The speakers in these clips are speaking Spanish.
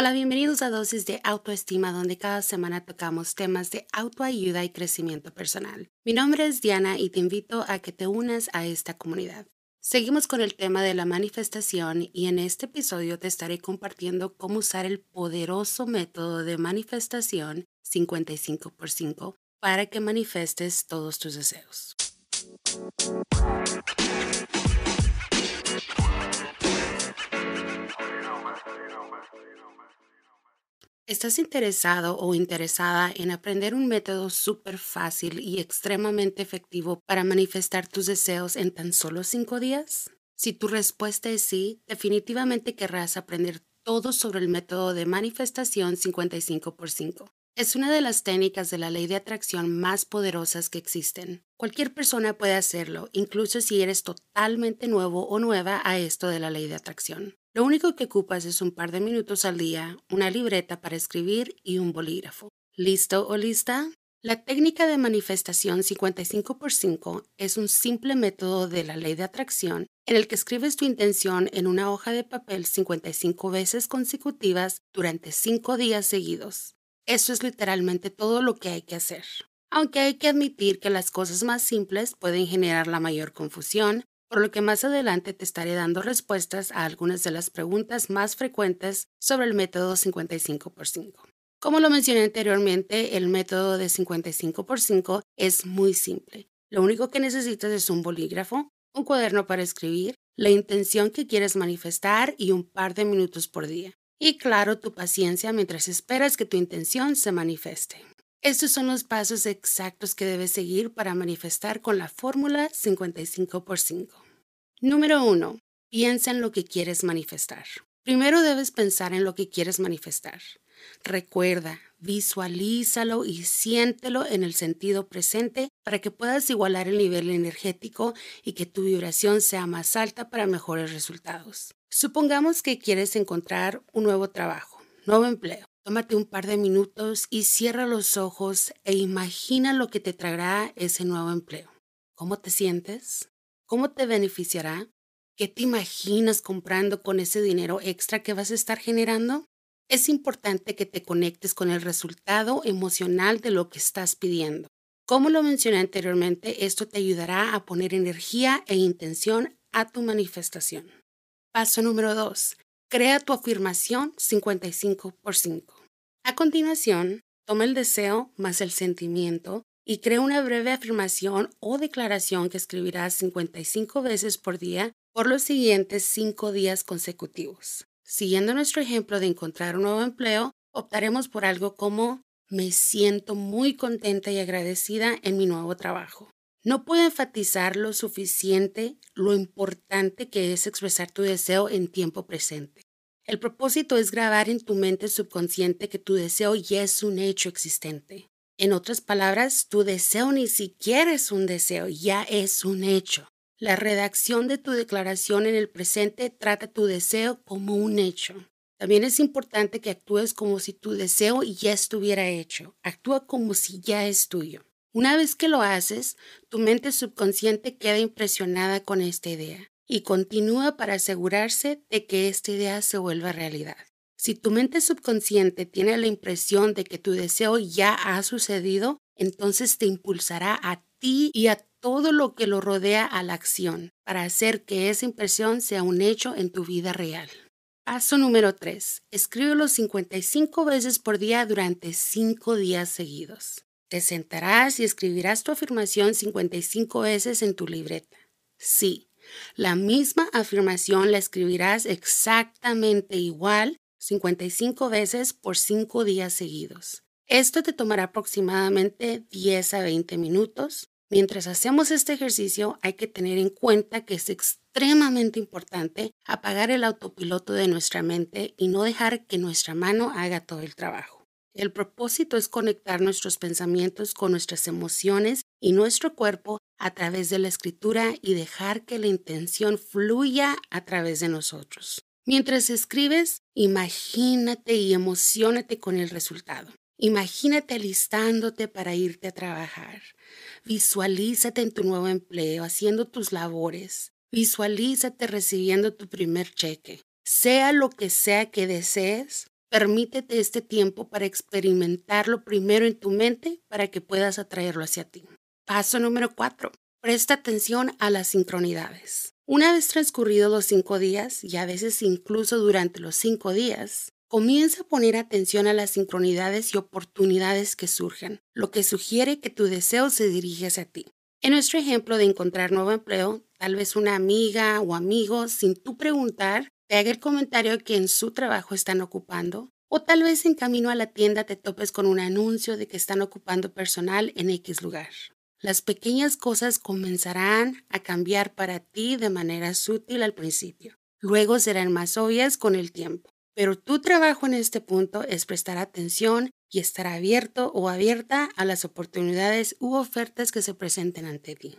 Hola, bienvenidos a Dosis de Autoestima, donde cada semana tocamos temas de autoayuda y crecimiento personal. Mi nombre es Diana y te invito a que te unas a esta comunidad. Seguimos con el tema de la manifestación y en este episodio te estaré compartiendo cómo usar el poderoso método de manifestación 55 por 5 para que manifestes todos tus deseos. ¿Estás interesado o interesada en aprender un método súper fácil y extremadamente efectivo para manifestar tus deseos en tan solo cinco días? Si tu respuesta es sí, definitivamente querrás aprender todo sobre el método de manifestación 55 por 5. Es una de las técnicas de la ley de atracción más poderosas que existen. Cualquier persona puede hacerlo, incluso si eres totalmente nuevo o nueva a esto de la ley de atracción. Lo único que ocupas es un par de minutos al día, una libreta para escribir y un bolígrafo. ¿Listo o lista? La técnica de manifestación 55 por 5 es un simple método de la ley de atracción en el que escribes tu intención en una hoja de papel 55 veces consecutivas durante 5 días seguidos. Eso es literalmente todo lo que hay que hacer. Aunque hay que admitir que las cosas más simples pueden generar la mayor confusión, por lo que más adelante te estaré dando respuestas a algunas de las preguntas más frecuentes sobre el método 55 por 5. Como lo mencioné anteriormente, el método de 55 por 5 es muy simple. Lo único que necesitas es un bolígrafo, un cuaderno para escribir, la intención que quieres manifestar y un par de minutos por día. Y claro, tu paciencia mientras esperas que tu intención se manifieste. Estos son los pasos exactos que debes seguir para manifestar con la fórmula 55 por 5. Número 1. Piensa en lo que quieres manifestar. Primero debes pensar en lo que quieres manifestar. Recuerda, visualízalo y siéntelo en el sentido presente para que puedas igualar el nivel energético y que tu vibración sea más alta para mejores resultados. Supongamos que quieres encontrar un nuevo trabajo, nuevo empleo. Tómate un par de minutos y cierra los ojos e imagina lo que te traerá ese nuevo empleo. ¿Cómo te sientes? ¿Cómo te beneficiará? ¿Qué te imaginas comprando con ese dinero extra que vas a estar generando? Es importante que te conectes con el resultado emocional de lo que estás pidiendo. Como lo mencioné anteriormente, esto te ayudará a poner energía e intención a tu manifestación. Paso número 2. Crea tu afirmación 55 por 5. A continuación, toma el deseo más el sentimiento y crea una breve afirmación o declaración que escribirás 55 veces por día por los siguientes 5 días consecutivos. Siguiendo nuestro ejemplo de encontrar un nuevo empleo, optaremos por algo como me siento muy contenta y agradecida en mi nuevo trabajo. No puedo enfatizar lo suficiente lo importante que es expresar tu deseo en tiempo presente. El propósito es grabar en tu mente subconsciente que tu deseo ya es un hecho existente. En otras palabras, tu deseo ni siquiera es un deseo, ya es un hecho. La redacción de tu declaración en el presente trata tu deseo como un hecho. También es importante que actúes como si tu deseo ya estuviera hecho. Actúa como si ya es tuyo. Una vez que lo haces, tu mente subconsciente queda impresionada con esta idea y continúa para asegurarse de que esta idea se vuelva realidad. Si tu mente subconsciente tiene la impresión de que tu deseo ya ha sucedido, entonces te impulsará a ti y a todo lo que lo rodea a la acción para hacer que esa impresión sea un hecho en tu vida real. Paso número 3. Escríbelo 55 veces por día durante 5 días seguidos. Te sentarás y escribirás tu afirmación 55 veces en tu libreta. Sí, la misma afirmación la escribirás exactamente igual 55 veces por 5 días seguidos. Esto te tomará aproximadamente 10 a 20 minutos. Mientras hacemos este ejercicio hay que tener en cuenta que es extremadamente importante apagar el autopiloto de nuestra mente y no dejar que nuestra mano haga todo el trabajo. El propósito es conectar nuestros pensamientos con nuestras emociones y nuestro cuerpo a través de la escritura y dejar que la intención fluya a través de nosotros. Mientras escribes, imagínate y emocionate con el resultado. Imagínate alistándote para irte a trabajar. Visualízate en tu nuevo empleo, haciendo tus labores. Visualízate recibiendo tu primer cheque. Sea lo que sea que desees, Permítete este tiempo para experimentarlo primero en tu mente para que puedas atraerlo hacia ti. Paso número 4. Presta atención a las sincronidades. Una vez transcurridos los cinco días, y a veces incluso durante los cinco días, comienza a poner atención a las sincronidades y oportunidades que surgen, lo que sugiere que tu deseo se dirige hacia ti. En nuestro ejemplo de encontrar nuevo empleo, tal vez una amiga o amigo, sin tú preguntar, te haga el comentario que en su trabajo están ocupando, o tal vez en camino a la tienda te topes con un anuncio de que están ocupando personal en X lugar. Las pequeñas cosas comenzarán a cambiar para ti de manera sutil al principio. Luego serán más obvias con el tiempo. Pero tu trabajo en este punto es prestar atención y estar abierto o abierta a las oportunidades u ofertas que se presenten ante ti.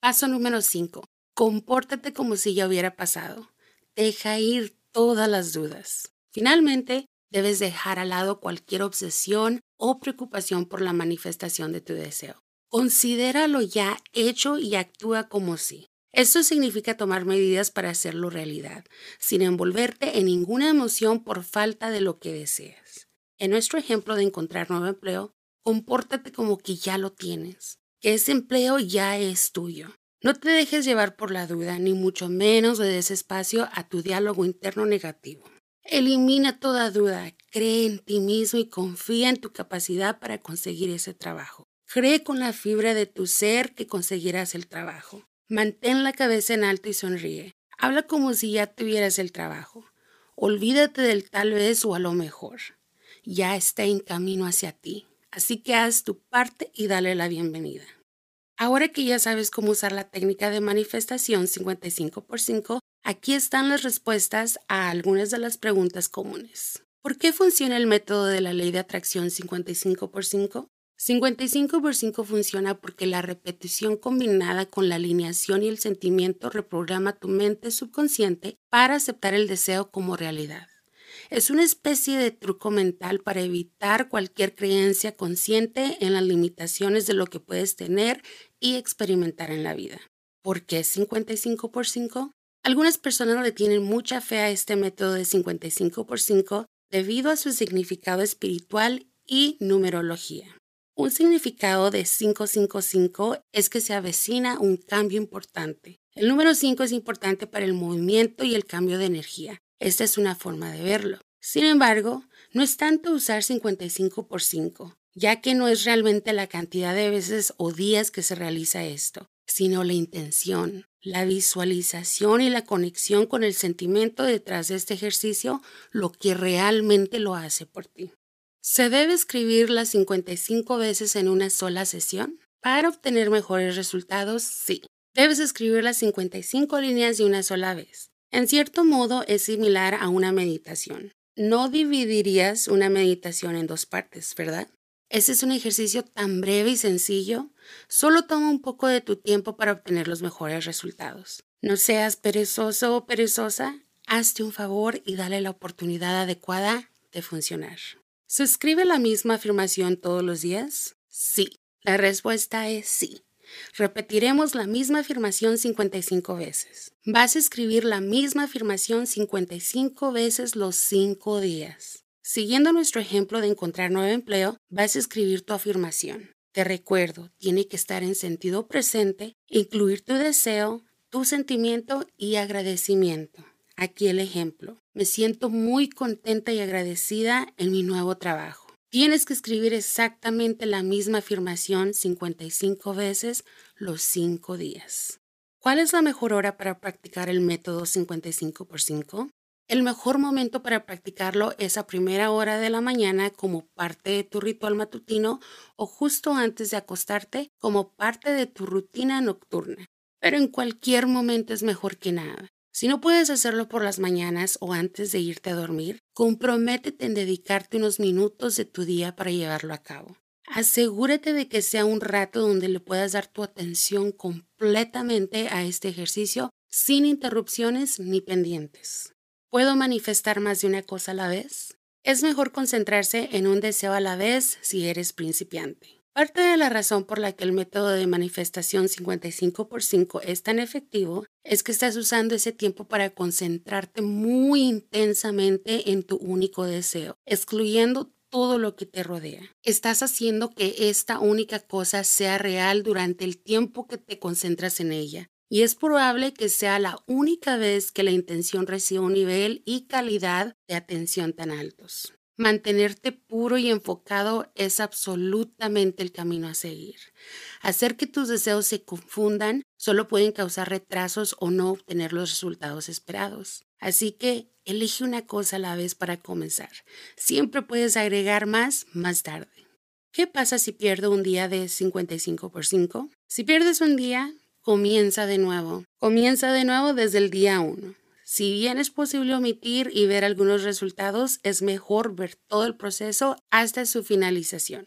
Paso número 5. Compórtate como si ya hubiera pasado. Deja ir todas las dudas. Finalmente, debes dejar al lado cualquier obsesión o preocupación por la manifestación de tu deseo. Considéralo ya hecho y actúa como si. Esto significa tomar medidas para hacerlo realidad, sin envolverte en ninguna emoción por falta de lo que deseas. En nuestro ejemplo de encontrar nuevo empleo, compórtate como que ya lo tienes, ese empleo ya es tuyo. No te dejes llevar por la duda, ni mucho menos le des espacio a tu diálogo interno negativo. Elimina toda duda, cree en ti mismo y confía en tu capacidad para conseguir ese trabajo. Cree con la fibra de tu ser que conseguirás el trabajo. Mantén la cabeza en alto y sonríe. Habla como si ya tuvieras el trabajo. Olvídate del tal vez o a lo mejor. Ya está en camino hacia ti. Así que haz tu parte y dale la bienvenida. Ahora que ya sabes cómo usar la técnica de manifestación 55 por 5, aquí están las respuestas a algunas de las preguntas comunes. ¿Por qué funciona el método de la ley de atracción 55 por 5? 55 por 5 funciona porque la repetición combinada con la alineación y el sentimiento reprograma tu mente subconsciente para aceptar el deseo como realidad. Es una especie de truco mental para evitar cualquier creencia consciente en las limitaciones de lo que puedes tener y experimentar en la vida. ¿Por qué 55 por 5? Algunas personas le tienen mucha fe a este método de 55 por 5 debido a su significado espiritual y numerología. Un significado de 555 es que se avecina un cambio importante. El número 5 es importante para el movimiento y el cambio de energía. Esta es una forma de verlo. Sin embargo, no es tanto usar 55 por 5, ya que no es realmente la cantidad de veces o días que se realiza esto, sino la intención, la visualización y la conexión con el sentimiento detrás de este ejercicio lo que realmente lo hace por ti. ¿Se debe escribir las 55 veces en una sola sesión? Para obtener mejores resultados, sí. Debes escribir las 55 líneas de una sola vez. En cierto modo es similar a una meditación. No dividirías una meditación en dos partes, ¿verdad? Ese es un ejercicio tan breve y sencillo. Solo toma un poco de tu tiempo para obtener los mejores resultados. No seas perezoso o perezosa. Hazte un favor y dale la oportunidad adecuada de funcionar. ¿Se escribe la misma afirmación todos los días? Sí. La respuesta es sí. Repetiremos la misma afirmación 55 veces. Vas a escribir la misma afirmación 55 veces los 5 días. Siguiendo nuestro ejemplo de encontrar nuevo empleo, vas a escribir tu afirmación. Te recuerdo, tiene que estar en sentido presente, incluir tu deseo, tu sentimiento y agradecimiento. Aquí el ejemplo. Me siento muy contenta y agradecida en mi nuevo trabajo. Tienes que escribir exactamente la misma afirmación 55 veces los 5 días. ¿Cuál es la mejor hora para practicar el método 55 por 5? El mejor momento para practicarlo es a primera hora de la mañana como parte de tu ritual matutino o justo antes de acostarte como parte de tu rutina nocturna. Pero en cualquier momento es mejor que nada. Si no puedes hacerlo por las mañanas o antes de irte a dormir, comprométete en dedicarte unos minutos de tu día para llevarlo a cabo. Asegúrate de que sea un rato donde le puedas dar tu atención completamente a este ejercicio sin interrupciones ni pendientes. ¿Puedo manifestar más de una cosa a la vez? Es mejor concentrarse en un deseo a la vez si eres principiante. Parte de la razón por la que el método de manifestación 55 por 5 es tan efectivo es que estás usando ese tiempo para concentrarte muy intensamente en tu único deseo, excluyendo todo lo que te rodea. Estás haciendo que esta única cosa sea real durante el tiempo que te concentras en ella. Y es probable que sea la única vez que la intención reciba un nivel y calidad de atención tan altos. Mantenerte puro y enfocado es absolutamente el camino a seguir. Hacer que tus deseos se confundan solo pueden causar retrasos o no obtener los resultados esperados. Así que elige una cosa a la vez para comenzar. Siempre puedes agregar más más tarde. ¿Qué pasa si pierdo un día de 55 por 5? Si pierdes un día, comienza de nuevo. Comienza de nuevo desde el día 1. Si bien es posible omitir y ver algunos resultados, es mejor ver todo el proceso hasta su finalización.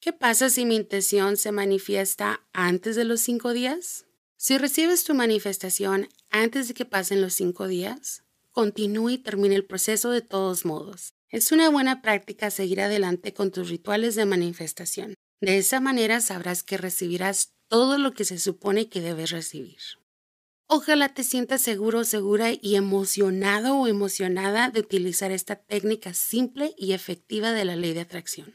¿Qué pasa si mi intención se manifiesta antes de los cinco días? Si recibes tu manifestación antes de que pasen los cinco días, continúe y termine el proceso de todos modos. Es una buena práctica seguir adelante con tus rituales de manifestación. De esa manera sabrás que recibirás todo lo que se supone que debes recibir. Ojalá te sientas seguro, segura y emocionado o emocionada de utilizar esta técnica simple y efectiva de la ley de atracción.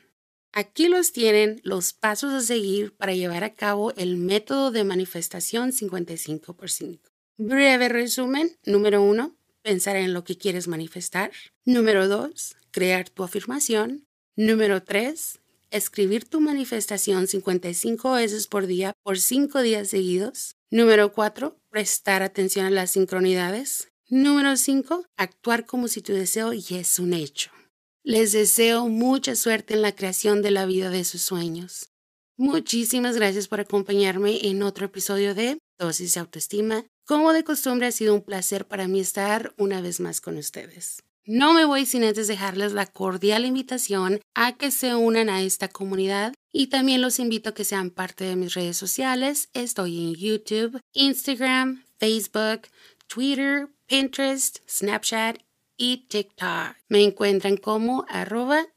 Aquí los tienen los pasos a seguir para llevar a cabo el método de manifestación 55 por 5. Breve resumen. Número 1. Pensar en lo que quieres manifestar. Número 2. Crear tu afirmación. Número 3. Escribir tu manifestación 55 veces por día por 5 días seguidos. Número 4. Prestar atención a las sincronidades. Número 5. Actuar como si tu deseo ya es un hecho. Les deseo mucha suerte en la creación de la vida de sus sueños. Muchísimas gracias por acompañarme en otro episodio de Dosis de Autoestima. Como de costumbre ha sido un placer para mí estar una vez más con ustedes. No me voy sin antes dejarles la cordial invitación a que se unan a esta comunidad y también los invito a que sean parte de mis redes sociales. Estoy en YouTube, Instagram, Facebook, Twitter, Pinterest, Snapchat y TikTok. Me encuentran como arroba.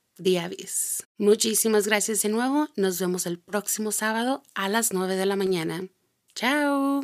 Muchísimas gracias de nuevo. Nos vemos el próximo sábado a las 9 de la mañana. Chao.